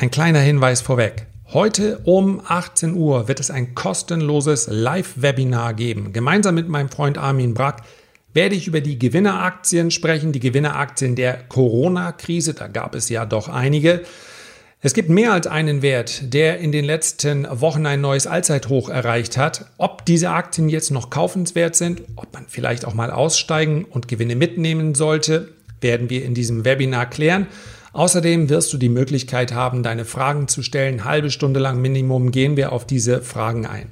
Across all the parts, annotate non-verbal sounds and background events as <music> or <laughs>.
Ein kleiner Hinweis vorweg. Heute um 18 Uhr wird es ein kostenloses Live-Webinar geben. Gemeinsam mit meinem Freund Armin Brack werde ich über die Gewinneraktien sprechen, die Gewinneraktien der Corona-Krise. Da gab es ja doch einige. Es gibt mehr als einen Wert, der in den letzten Wochen ein neues Allzeithoch erreicht hat. Ob diese Aktien jetzt noch kaufenswert sind, ob man vielleicht auch mal aussteigen und Gewinne mitnehmen sollte, werden wir in diesem Webinar klären. Außerdem wirst du die Möglichkeit haben, deine Fragen zu stellen. Halbe Stunde lang Minimum gehen wir auf diese Fragen ein.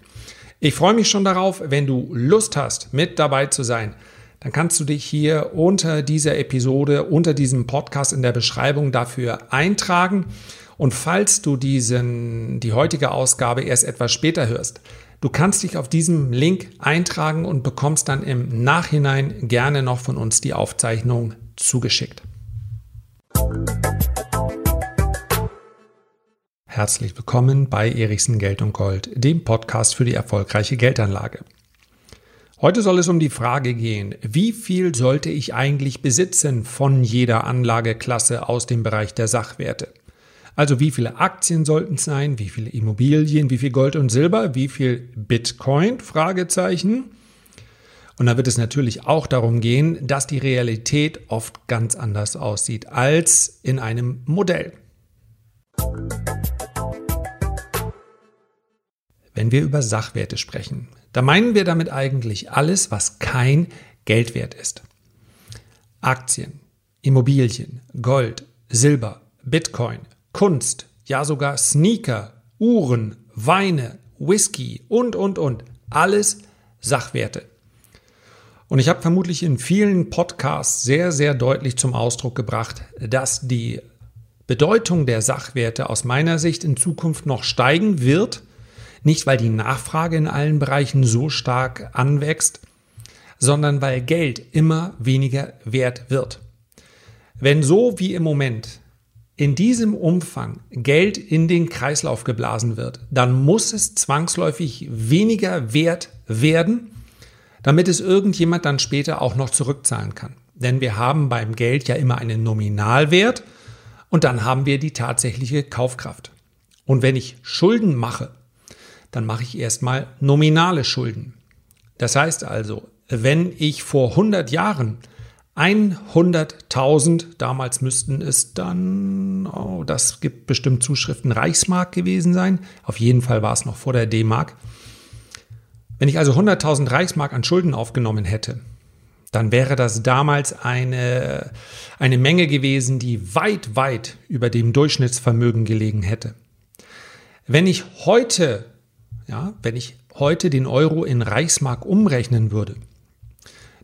Ich freue mich schon darauf, wenn du Lust hast, mit dabei zu sein. Dann kannst du dich hier unter dieser Episode, unter diesem Podcast in der Beschreibung dafür eintragen. Und falls du diesen, die heutige Ausgabe erst etwas später hörst, du kannst dich auf diesem Link eintragen und bekommst dann im Nachhinein gerne noch von uns die Aufzeichnung zugeschickt. Herzlich willkommen bei Erichsen Geld und Gold, dem Podcast für die erfolgreiche Geldanlage. Heute soll es um die Frage gehen, wie viel sollte ich eigentlich besitzen von jeder Anlageklasse aus dem Bereich der Sachwerte? Also wie viele Aktien sollten es sein, wie viele Immobilien, wie viel Gold und Silber, wie viel Bitcoin? Fragezeichen. Und da wird es natürlich auch darum gehen, dass die Realität oft ganz anders aussieht als in einem Modell. Wenn wir über Sachwerte sprechen, da meinen wir damit eigentlich alles, was kein Geldwert ist. Aktien, Immobilien, Gold, Silber, Bitcoin, Kunst, ja sogar Sneaker, Uhren, Weine, Whisky und, und, und. Alles Sachwerte. Und ich habe vermutlich in vielen Podcasts sehr, sehr deutlich zum Ausdruck gebracht, dass die Bedeutung der Sachwerte aus meiner Sicht in Zukunft noch steigen wird nicht, weil die Nachfrage in allen Bereichen so stark anwächst, sondern weil Geld immer weniger wert wird. Wenn so wie im Moment in diesem Umfang Geld in den Kreislauf geblasen wird, dann muss es zwangsläufig weniger wert werden, damit es irgendjemand dann später auch noch zurückzahlen kann. Denn wir haben beim Geld ja immer einen Nominalwert und dann haben wir die tatsächliche Kaufkraft. Und wenn ich Schulden mache, dann mache ich erstmal nominale Schulden. Das heißt also, wenn ich vor 100 Jahren 100.000, damals müssten es dann, oh, das gibt bestimmt Zuschriften, Reichsmark gewesen sein. Auf jeden Fall war es noch vor der D-Mark. Wenn ich also 100.000 Reichsmark an Schulden aufgenommen hätte, dann wäre das damals eine, eine Menge gewesen, die weit, weit über dem Durchschnittsvermögen gelegen hätte. Wenn ich heute ja, wenn ich heute den Euro in Reichsmark umrechnen würde,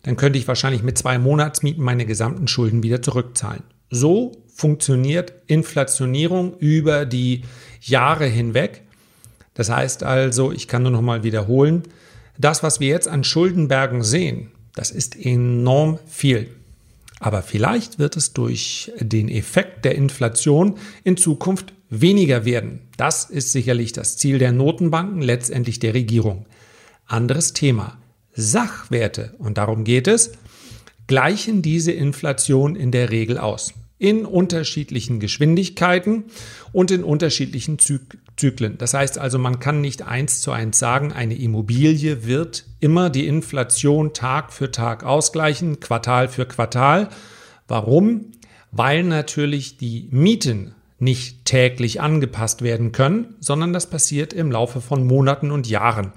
dann könnte ich wahrscheinlich mit zwei Monatsmieten meine gesamten Schulden wieder zurückzahlen. So funktioniert Inflationierung über die Jahre hinweg. Das heißt also, ich kann nur noch mal wiederholen, das, was wir jetzt an Schuldenbergen sehen, das ist enorm viel. Aber vielleicht wird es durch den Effekt der Inflation in Zukunft weniger werden. Das ist sicherlich das Ziel der Notenbanken, letztendlich der Regierung. Anderes Thema. Sachwerte, und darum geht es, gleichen diese Inflation in der Regel aus. In unterschiedlichen Geschwindigkeiten und in unterschiedlichen Zyklen. Das heißt also, man kann nicht eins zu eins sagen, eine Immobilie wird immer die Inflation Tag für Tag ausgleichen, Quartal für Quartal. Warum? Weil natürlich die Mieten nicht täglich angepasst werden können, sondern das passiert im Laufe von Monaten und Jahren.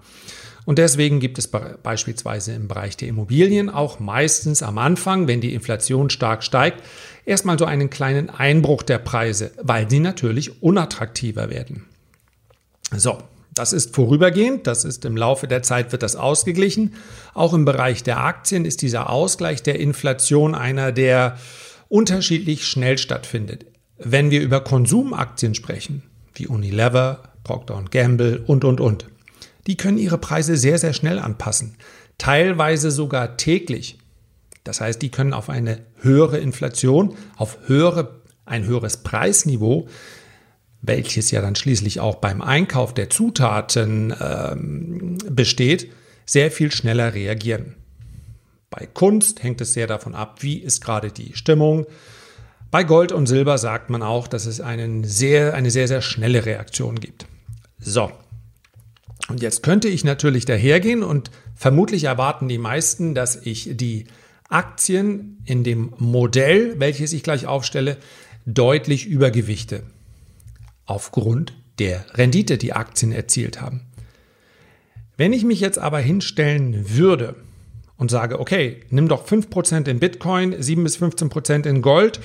Und deswegen gibt es beispielsweise im Bereich der Immobilien auch meistens am Anfang, wenn die Inflation stark steigt, erstmal so einen kleinen Einbruch der Preise, weil sie natürlich unattraktiver werden. So, das ist vorübergehend, das ist im Laufe der Zeit wird das ausgeglichen. Auch im Bereich der Aktien ist dieser Ausgleich der Inflation einer, der unterschiedlich schnell stattfindet. Wenn wir über Konsumaktien sprechen, wie Unilever, Procter Gamble und, und, und, die können ihre Preise sehr, sehr schnell anpassen. Teilweise sogar täglich. Das heißt, die können auf eine höhere Inflation, auf höhere, ein höheres Preisniveau, welches ja dann schließlich auch beim Einkauf der Zutaten ähm, besteht, sehr viel schneller reagieren. Bei Kunst hängt es sehr davon ab, wie ist gerade die Stimmung, Bei Gold und Silber sagt man auch, dass es einen sehr, eine sehr, sehr schnelle Reaktion gibt. So. Und jetzt könnte ich natürlich dahergehen und vermutlich erwarten die meisten, dass ich die Aktien in dem Modell, welches ich gleich aufstelle, deutlich übergewichte. Aufgrund der Rendite, die Aktien erzielt haben. Wenn ich mich jetzt aber hinstellen würde und sage, okay, nimm doch 5% in Bitcoin, 7 bis 15% in Gold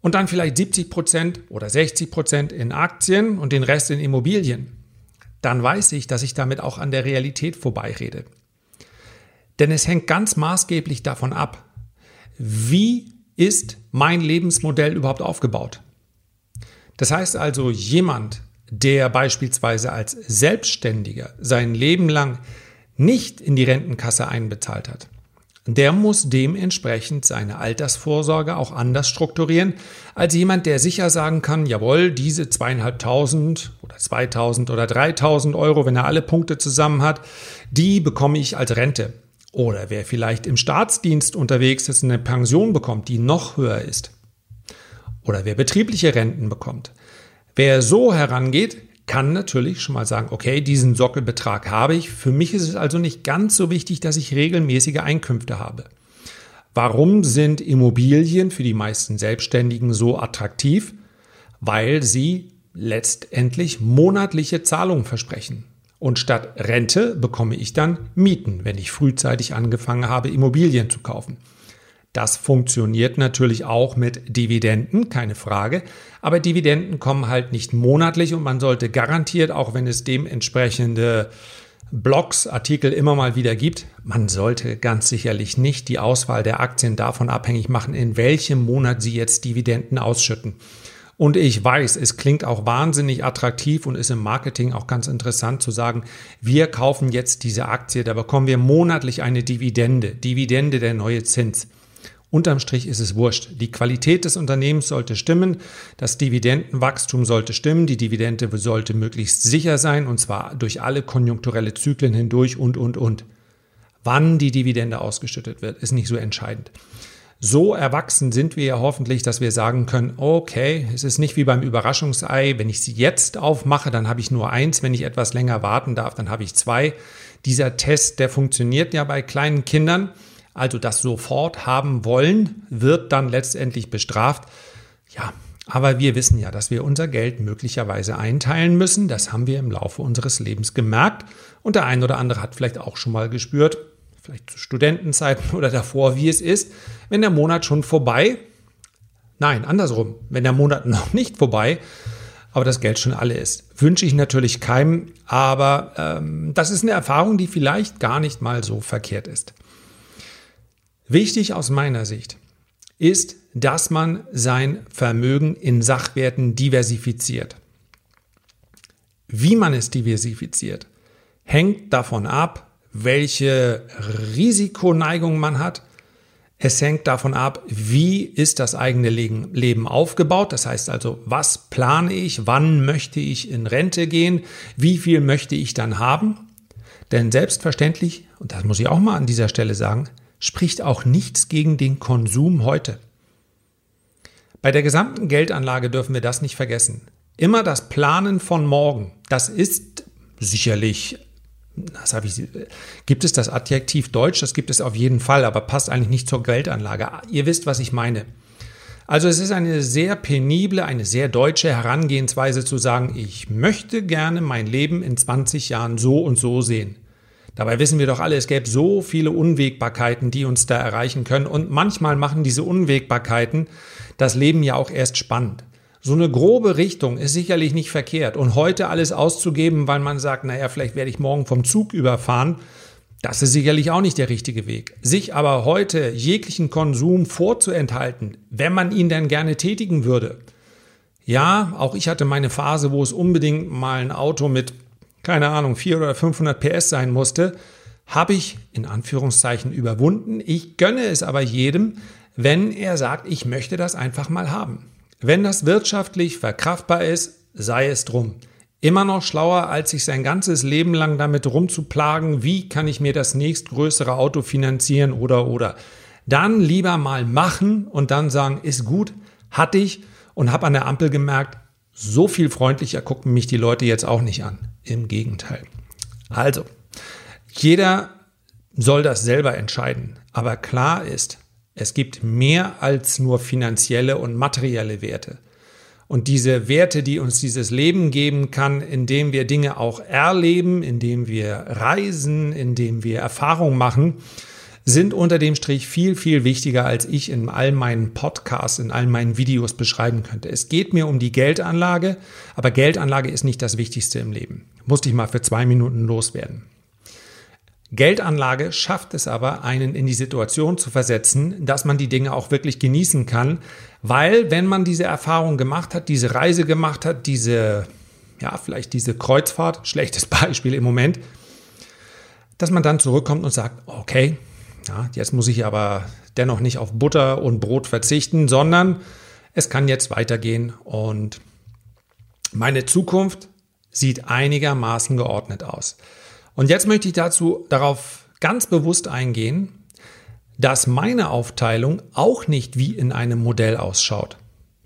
und dann vielleicht 70% oder 60% in Aktien und den Rest in Immobilien, dann weiß ich, dass ich damit auch an der Realität vorbeirede. Denn es hängt ganz maßgeblich davon ab, wie ist mein Lebensmodell überhaupt aufgebaut. Das heißt also, jemand, der beispielsweise als Selbstständiger sein Leben lang nicht in die Rentenkasse einbezahlt hat, der muss dementsprechend seine Altersvorsorge auch anders strukturieren als jemand, der sicher sagen kann, jawohl, diese zweieinhalbtausend oder zweitausend oder dreitausend Euro, wenn er alle Punkte zusammen hat, die bekomme ich als Rente. Oder wer vielleicht im Staatsdienst unterwegs ist, eine Pension bekommt, die noch höher ist. Oder wer betriebliche Renten bekommt. Wer so herangeht, kann natürlich schon mal sagen, okay, diesen Sockelbetrag habe ich. Für mich ist es also nicht ganz so wichtig, dass ich regelmäßige Einkünfte habe. Warum sind Immobilien für die meisten Selbstständigen so attraktiv? Weil sie letztendlich monatliche Zahlungen versprechen. Und statt Rente bekomme ich dann Mieten, wenn ich frühzeitig angefangen habe, Immobilien zu kaufen. Das funktioniert natürlich auch mit Dividenden, keine Frage. Aber Dividenden kommen halt nicht monatlich und man sollte garantiert, auch wenn es dementsprechende Blogs, Artikel immer mal wieder gibt, man sollte ganz sicherlich nicht die Auswahl der Aktien davon abhängig machen, in welchem Monat sie jetzt Dividenden ausschütten. Und ich weiß, es klingt auch wahnsinnig attraktiv und ist im Marketing auch ganz interessant zu sagen, wir kaufen jetzt diese Aktie, da bekommen wir monatlich eine Dividende, Dividende der neue Zins. Unterm Strich ist es wurscht. Die Qualität des Unternehmens sollte stimmen, das Dividendenwachstum sollte stimmen, die Dividende sollte möglichst sicher sein und zwar durch alle konjunkturelle Zyklen hindurch und, und, und. Wann die Dividende ausgeschüttet wird, ist nicht so entscheidend. So erwachsen sind wir ja hoffentlich, dass wir sagen können, okay, es ist nicht wie beim Überraschungsei, wenn ich sie jetzt aufmache, dann habe ich nur eins, wenn ich etwas länger warten darf, dann habe ich zwei. Dieser Test, der funktioniert ja bei kleinen Kindern also das sofort haben wollen, wird dann letztendlich bestraft. Ja, aber wir wissen ja, dass wir unser Geld möglicherweise einteilen müssen. Das haben wir im Laufe unseres Lebens gemerkt. Und der ein oder andere hat vielleicht auch schon mal gespürt, vielleicht zu Studentenzeiten <laughs> oder davor, wie es ist, wenn der Monat schon vorbei, nein, andersrum, wenn der Monat <laughs> noch nicht vorbei, aber das Geld schon alle ist. Wünsche ich natürlich keinem, aber ähm, das ist eine Erfahrung, die vielleicht gar nicht mal so verkehrt ist. Wichtig aus meiner Sicht ist, dass man sein Vermögen in Sachwerten diversifiziert. Wie man es diversifiziert, hängt davon ab, welche Risikoneigung man hat. Es hängt davon ab, wie ist das eigene Leben aufgebaut. Das heißt also, was plane ich, wann möchte ich in Rente gehen, wie viel möchte ich dann haben. Denn selbstverständlich, und das muss ich auch mal an dieser Stelle sagen, spricht auch nichts gegen den Konsum heute. Bei der gesamten Geldanlage dürfen wir das nicht vergessen. Immer das Planen von morgen, das ist sicherlich, das habe ich, gibt es das Adjektiv Deutsch? Das gibt es auf jeden Fall, aber passt eigentlich nicht zur Geldanlage. Ihr wisst, was ich meine. Also es ist eine sehr penible, eine sehr deutsche Herangehensweise zu sagen, ich möchte gerne mein Leben in 20 Jahren so und so sehen. Dabei wissen wir doch alle, es gäbe so viele Unwägbarkeiten, die uns da erreichen können. Und manchmal machen diese Unwägbarkeiten das Leben ja auch erst spannend. So eine grobe Richtung ist sicherlich nicht verkehrt. Und heute alles auszugeben, weil man sagt, naja, vielleicht werde ich morgen vom Zug überfahren, das ist sicherlich auch nicht der richtige Weg. Sich aber heute jeglichen Konsum vorzuenthalten, wenn man ihn denn gerne tätigen würde. Ja, auch ich hatte meine Phase, wo es unbedingt mal ein Auto mit keine Ahnung, 400 oder 500 PS sein musste, habe ich in Anführungszeichen überwunden. Ich gönne es aber jedem, wenn er sagt, ich möchte das einfach mal haben. Wenn das wirtschaftlich verkraftbar ist, sei es drum. Immer noch schlauer, als sich sein ganzes Leben lang damit rumzuplagen, wie kann ich mir das nächstgrößere Auto finanzieren oder oder. Dann lieber mal machen und dann sagen, ist gut, Hatte ich und habe an der Ampel gemerkt, so viel freundlicher gucken mich die Leute jetzt auch nicht an. Im Gegenteil. Also, jeder soll das selber entscheiden. Aber klar ist, es gibt mehr als nur finanzielle und materielle Werte. Und diese Werte, die uns dieses Leben geben kann, indem wir Dinge auch erleben, indem wir reisen, indem wir Erfahrungen machen, sind unter dem Strich viel, viel wichtiger, als ich in all meinen Podcasts, in all meinen Videos beschreiben könnte. Es geht mir um die Geldanlage, aber Geldanlage ist nicht das Wichtigste im Leben. Musste ich mal für zwei Minuten loswerden. Geldanlage schafft es aber, einen in die Situation zu versetzen, dass man die Dinge auch wirklich genießen kann, weil wenn man diese Erfahrung gemacht hat, diese Reise gemacht hat, diese, ja, vielleicht diese Kreuzfahrt, schlechtes <laughs> Beispiel im Moment, dass man dann zurückkommt und sagt, okay, ja, jetzt muss ich aber dennoch nicht auf Butter und Brot verzichten, sondern es kann jetzt weitergehen und meine Zukunft sieht einigermaßen geordnet aus. Und jetzt möchte ich dazu darauf ganz bewusst eingehen, dass meine Aufteilung auch nicht wie in einem Modell ausschaut.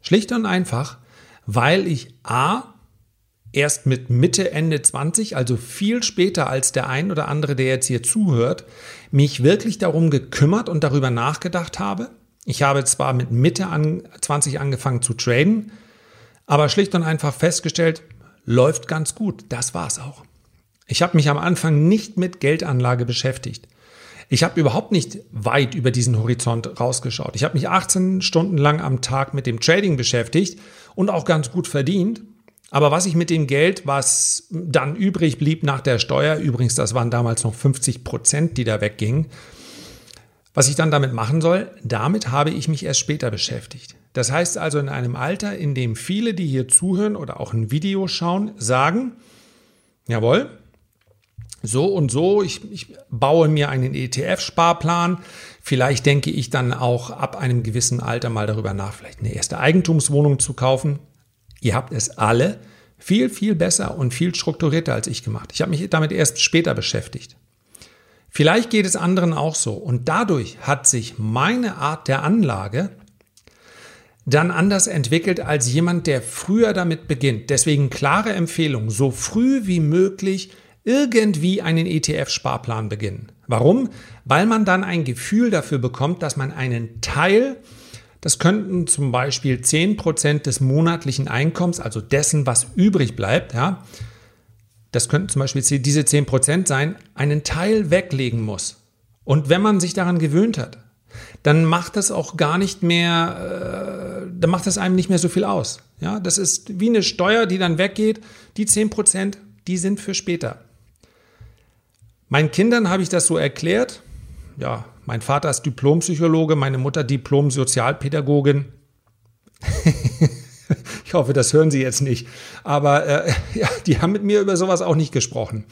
Schlicht und einfach, weil ich A erst mit Mitte, Ende 20, also viel später als der ein oder andere, der jetzt hier zuhört, mich wirklich darum gekümmert und darüber nachgedacht habe. Ich habe zwar mit Mitte an 20 angefangen zu traden, aber schlicht und einfach festgestellt, läuft ganz gut. Das war's auch. Ich habe mich am Anfang nicht mit Geldanlage beschäftigt. Ich habe überhaupt nicht weit über diesen Horizont rausgeschaut. Ich habe mich 18 Stunden lang am Tag mit dem Trading beschäftigt und auch ganz gut verdient. Aber was ich mit dem Geld, was dann übrig blieb nach der Steuer, übrigens, das waren damals noch 50 Prozent, die da weggingen, was ich dann damit machen soll, damit habe ich mich erst später beschäftigt. Das heißt also in einem Alter, in dem viele, die hier zuhören oder auch ein Video schauen, sagen, jawohl, so und so, ich, ich baue mir einen ETF-Sparplan. Vielleicht denke ich dann auch ab einem gewissen Alter mal darüber nach, vielleicht eine erste Eigentumswohnung zu kaufen. Ihr habt es alle viel, viel besser und viel strukturierter als ich gemacht. Ich habe mich damit erst später beschäftigt. Vielleicht geht es anderen auch so. Und dadurch hat sich meine Art der Anlage dann anders entwickelt als jemand, der früher damit beginnt. Deswegen klare Empfehlung, so früh wie möglich irgendwie einen ETF-Sparplan beginnen. Warum? Weil man dann ein Gefühl dafür bekommt, dass man einen Teil, das könnten zum Beispiel 10% des monatlichen Einkommens, also dessen, was übrig bleibt, ja, das könnten zum Beispiel diese 10% sein, einen Teil weglegen muss. Und wenn man sich daran gewöhnt hat, dann macht das auch gar nicht mehr, äh, dann macht das einem nicht mehr so viel aus. Ja, das ist wie eine Steuer, die dann weggeht. Die 10%, die sind für später. Meinen Kindern habe ich das so erklärt. Ja, mein Vater ist Diplompsychologe, meine Mutter Diplom-Sozialpädagogin. <laughs> ich hoffe, das hören Sie jetzt nicht. Aber äh, <laughs> ja, die haben mit mir über sowas auch nicht gesprochen.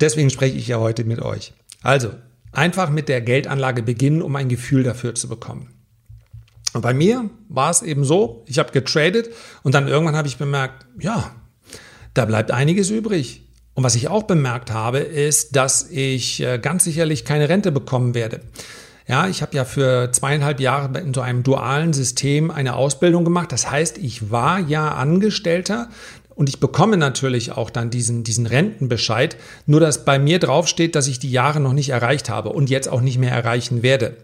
Deswegen spreche ich ja heute mit euch. Also, einfach mit der Geldanlage beginnen, um ein Gefühl dafür zu bekommen. Und bei mir war es eben so, ich habe getradet und dann irgendwann habe ich bemerkt, ja, da bleibt einiges übrig. Und was ich auch bemerkt habe, ist, dass ich äh, ganz sicherlich keine Rente bekommen werde. Ja, ich habe ja für zweieinhalb Jahre in so einem dualen System eine Ausbildung gemacht. Das heißt, ich war ja Angestellter und ich bekomme natürlich auch dann diesen, diesen Rentenbescheid. Nur dass bei mir draufsteht, dass ich die Jahre noch nicht erreicht habe und jetzt auch nicht mehr erreichen werde.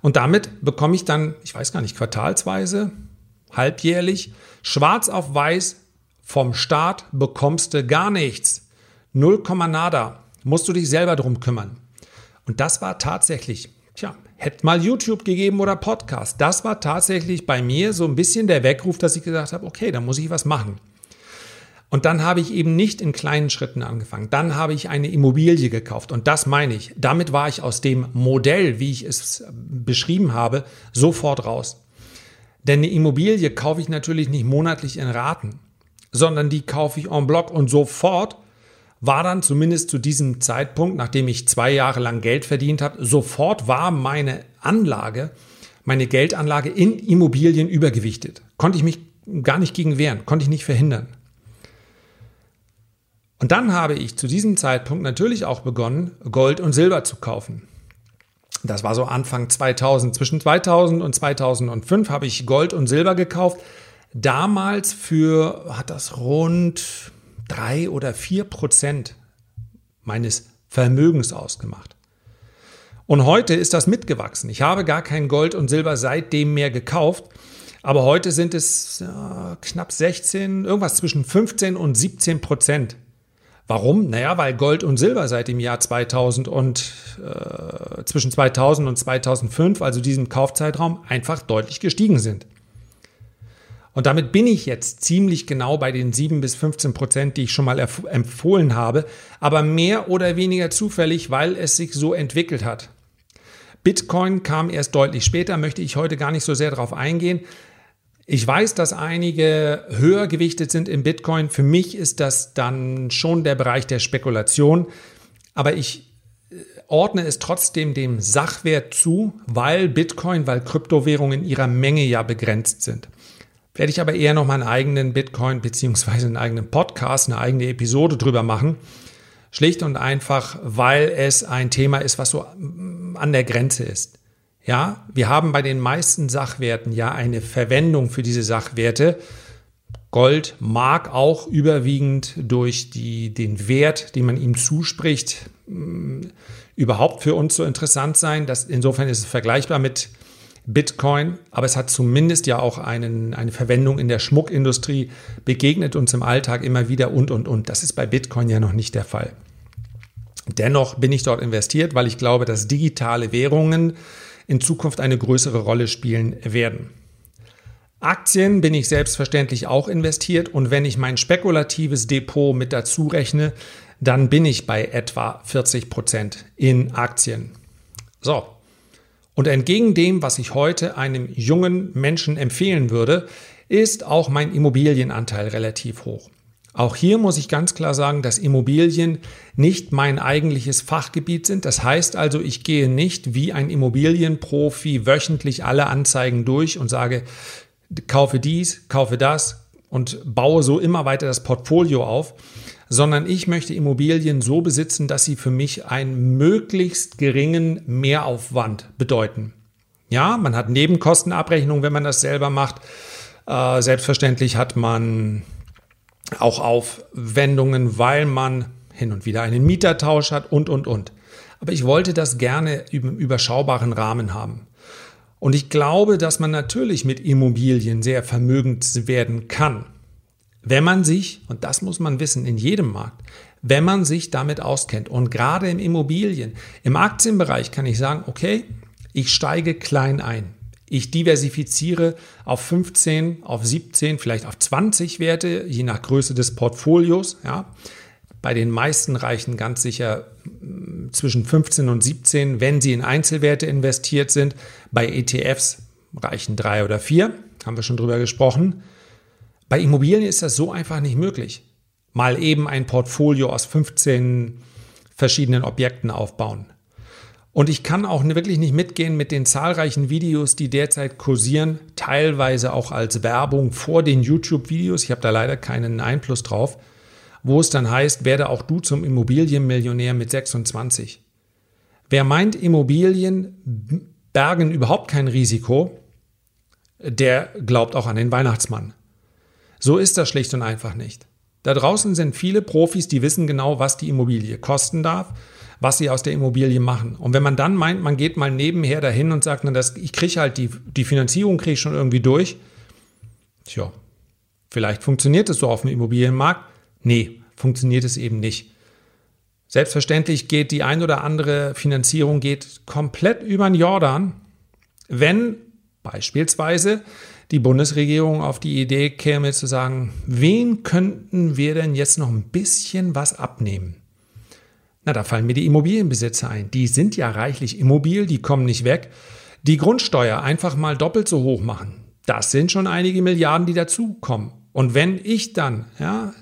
Und damit bekomme ich dann, ich weiß gar nicht, quartalsweise, halbjährlich, schwarz auf weiß vom Staat bekommst du gar nichts. Null Komma nada. Musst du dich selber drum kümmern. Und das war tatsächlich, tja, hätte mal YouTube gegeben oder Podcast. Das war tatsächlich bei mir so ein bisschen der Weckruf, dass ich gesagt habe, okay, da muss ich was machen. Und dann habe ich eben nicht in kleinen Schritten angefangen. Dann habe ich eine Immobilie gekauft. Und das meine ich. Damit war ich aus dem Modell, wie ich es beschrieben habe, sofort raus. Denn eine Immobilie kaufe ich natürlich nicht monatlich in Raten, sondern die kaufe ich en bloc und sofort war dann zumindest zu diesem Zeitpunkt, nachdem ich zwei Jahre lang Geld verdient habe, sofort war meine Anlage, meine Geldanlage in Immobilien übergewichtet. Konnte ich mich gar nicht gegen wehren, konnte ich nicht verhindern. Und dann habe ich zu diesem Zeitpunkt natürlich auch begonnen, Gold und Silber zu kaufen. Das war so Anfang 2000. Zwischen 2000 und 2005 habe ich Gold und Silber gekauft. Damals für, hat das rund drei oder vier Prozent meines Vermögens ausgemacht. Und heute ist das mitgewachsen. Ich habe gar kein Gold und Silber seitdem mehr gekauft. Aber heute sind es ja, knapp 16, irgendwas zwischen 15 und 17 Prozent. Warum? Naja, weil Gold und Silber seit dem Jahr 2000 und äh, zwischen 2000 und 2005, also diesem Kaufzeitraum, einfach deutlich gestiegen sind. Und damit bin ich jetzt ziemlich genau bei den 7 bis 15 Prozent, die ich schon mal empfohlen habe, aber mehr oder weniger zufällig, weil es sich so entwickelt hat. Bitcoin kam erst deutlich später, möchte ich heute gar nicht so sehr darauf eingehen. Ich weiß, dass einige höher gewichtet sind im Bitcoin. Für mich ist das dann schon der Bereich der Spekulation. Aber ich äh, ordne es trotzdem dem Sachwert zu, weil Bitcoin, weil Kryptowährungen in ihrer Menge ja begrenzt sind. Werde ich aber eher noch mal einen eigenen Bitcoin beziehungsweise einen eigenen Podcast, eine eigene Episode drüber machen. Schlicht und einfach, weil es ein Thema ist, was so mm, an der Grenze ist. Ja, wir haben bei den meisten Sachwerten ja eine Verwendung für diese Sachwerte. Gold mag auch überwiegend durch die, den Wert, den man ihm zuspricht, mm, überhaupt für uns so interessant sein. Das, insofern ist es vergleichbar mit Bitcoin, aber es hat zumindest ja auch einen, eine Verwendung in der Schmuckindustrie, begegnet uns im Alltag immer wieder und, und, und. Das ist bei Bitcoin ja noch nicht der Fall. Dennoch bin ich dort investiert, weil ich glaube, dass digitale Währungen in Zukunft eine größere Rolle spielen werden. Aktien bin ich selbstverständlich auch investiert und wenn ich mein spekulatives Depot mit dazu rechne, dann bin ich bei etwa 40 Prozent in Aktien. So. Und entgegen dem, was ich heute einem jungen Menschen empfehlen würde, ist auch mein Immobilienanteil relativ hoch. Auch hier muss ich ganz klar sagen, dass Immobilien nicht mein eigentliches Fachgebiet sind. Das heißt also, ich gehe nicht wie ein Immobilienprofi wöchentlich alle Anzeigen durch und sage, kaufe dies, kaufe das und baue so immer weiter das Portfolio auf, sondern ich möchte Immobilien so besitzen, dass sie für mich einen möglichst geringen Mehraufwand bedeuten. Ja, man hat Nebenkostenabrechnung, wenn man das selber macht. Äh, selbstverständlich hat man auch Aufwendungen, weil man hin und wieder einen Mietertausch hat und, und, und. Aber ich wollte das gerne im überschaubaren Rahmen haben. Und ich glaube, dass man natürlich mit Immobilien sehr vermögend werden kann, wenn man sich, und das muss man wissen in jedem Markt, wenn man sich damit auskennt. Und gerade im Immobilien, im Aktienbereich kann ich sagen, okay, ich steige klein ein. Ich diversifiziere auf 15, auf 17, vielleicht auf 20 Werte, je nach Größe des Portfolios. Ja. Bei den meisten reichen ganz sicher mm, zwischen 15 und 17, wenn sie in Einzelwerte investiert sind. Bei ETFs reichen drei oder vier, haben wir schon drüber gesprochen. Bei Immobilien ist das so einfach nicht möglich. Mal eben ein Portfolio aus 15 verschiedenen Objekten aufbauen. Und ich kann auch wirklich nicht mitgehen mit den zahlreichen Videos, die derzeit kursieren, teilweise auch als Werbung vor den YouTube-Videos. Ich habe da leider keinen Einfluss drauf, wo es dann heißt, werde auch du zum Immobilienmillionär mit 26. Wer meint, Immobilien bergen überhaupt kein Risiko, der glaubt auch an den Weihnachtsmann. So ist das schlicht und einfach nicht. Da draußen sind viele Profis, die wissen genau, was die Immobilie kosten darf was sie aus der Immobilie machen. Und wenn man dann meint, man geht mal nebenher dahin und sagt, na, das, ich kriege halt die, die Finanzierung kriege ich schon irgendwie durch, tja, vielleicht funktioniert es so auf dem Immobilienmarkt. Nee, funktioniert es eben nicht. Selbstverständlich geht die ein oder andere Finanzierung geht komplett über den Jordan, wenn beispielsweise die Bundesregierung auf die Idee käme zu sagen, wen könnten wir denn jetzt noch ein bisschen was abnehmen? Na, da fallen mir die Immobilienbesitzer ein. Die sind ja reichlich immobil, die kommen nicht weg. Die Grundsteuer einfach mal doppelt so hoch machen. Das sind schon einige Milliarden, die dazukommen. Und wenn ich dann, ja,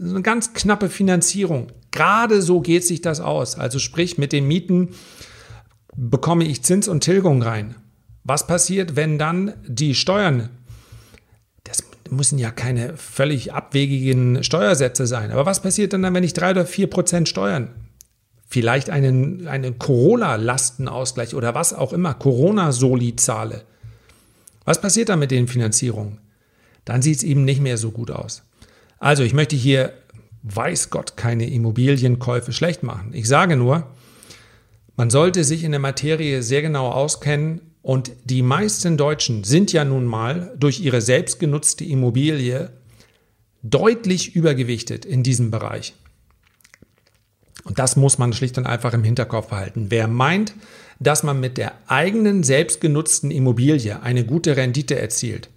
eine ganz knappe Finanzierung, gerade so geht sich das aus. Also sprich, mit den Mieten bekomme ich Zins und Tilgung rein. Was passiert, wenn dann die Steuern, das müssen ja keine völlig abwegigen Steuersätze sein, aber was passiert dann, wenn ich drei oder vier Prozent Steuern vielleicht einen, einen Corona-Lastenausgleich oder was auch immer, Corona-Soli zahle, was passiert dann mit den Finanzierungen? Dann sieht es eben nicht mehr so gut aus. Also ich möchte hier, weiß Gott, keine Immobilienkäufe schlecht machen. Ich sage nur, man sollte sich in der Materie sehr genau auskennen und die meisten Deutschen sind ja nun mal durch ihre selbstgenutzte Immobilie deutlich übergewichtet in diesem Bereich. Und das muss man schlicht und einfach im Hinterkopf behalten. Wer meint, dass man mit der eigenen selbstgenutzten Immobilie eine gute Rendite erzielt,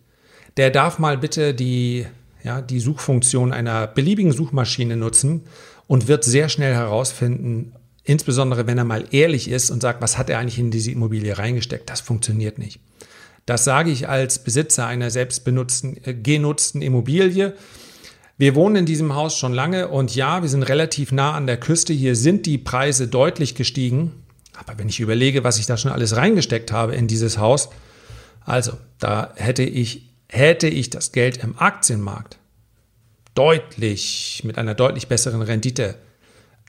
der darf mal bitte die, ja, die Suchfunktion einer beliebigen Suchmaschine nutzen und wird sehr schnell herausfinden, insbesondere wenn er mal ehrlich ist und sagt, was hat er eigentlich in diese Immobilie reingesteckt, das funktioniert nicht. Das sage ich als Besitzer einer selbstbenutzten, äh, genutzten Immobilie. Wir wohnen in diesem Haus schon lange und ja, wir sind relativ nah an der Küste. Hier sind die Preise deutlich gestiegen. Aber wenn ich überlege, was ich da schon alles reingesteckt habe in dieses Haus, also da hätte ich, hätte ich das Geld im Aktienmarkt deutlich, mit einer deutlich besseren Rendite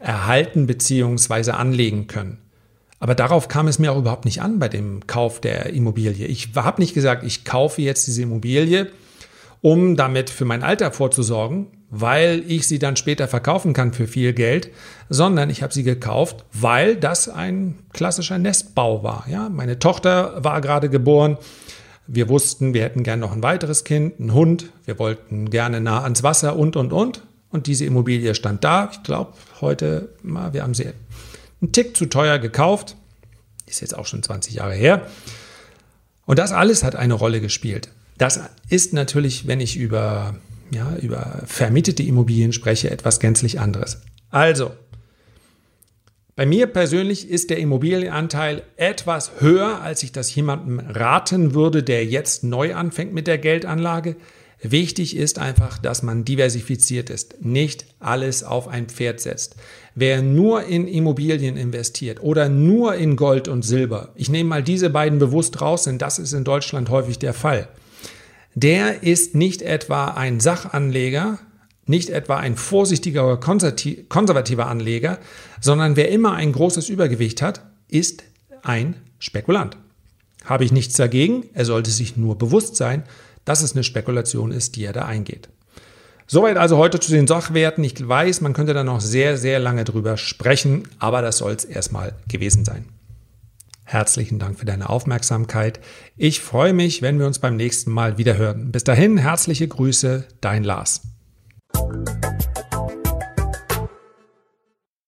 erhalten bzw. anlegen können. Aber darauf kam es mir auch überhaupt nicht an bei dem Kauf der Immobilie. Ich habe nicht gesagt, ich kaufe jetzt diese Immobilie, um damit für mein Alter vorzusorgen, weil ich sie dann später verkaufen kann für viel Geld, sondern ich habe sie gekauft, weil das ein klassischer Nestbau war. Ja, meine Tochter war gerade geboren. Wir wussten, wir hätten gern noch ein weiteres Kind, einen Hund. Wir wollten gerne nah ans Wasser und, und, und. Und diese Immobilie stand da. Ich glaube, heute, wir haben sie einen Tick zu teuer gekauft. Ist jetzt auch schon 20 Jahre her. Und das alles hat eine Rolle gespielt. Das ist natürlich, wenn ich über, ja, über vermietete Immobilien spreche, etwas gänzlich anderes. Also, bei mir persönlich ist der Immobilienanteil etwas höher, als ich das jemandem raten würde, der jetzt neu anfängt mit der Geldanlage. Wichtig ist einfach, dass man diversifiziert ist, nicht alles auf ein Pferd setzt. Wer nur in Immobilien investiert oder nur in Gold und Silber, ich nehme mal diese beiden bewusst raus, denn das ist in Deutschland häufig der Fall der ist nicht etwa ein Sachanleger, nicht etwa ein vorsichtiger oder konservativer Anleger, sondern wer immer ein großes Übergewicht hat, ist ein Spekulant. Habe ich nichts dagegen, er sollte sich nur bewusst sein, dass es eine Spekulation ist, die er da eingeht. Soweit also heute zu den Sachwerten. Ich weiß, man könnte da noch sehr, sehr lange drüber sprechen, aber das soll es erstmal gewesen sein. Herzlichen Dank für deine Aufmerksamkeit. Ich freue mich, wenn wir uns beim nächsten Mal wieder hören. Bis dahin, herzliche Grüße, dein Lars.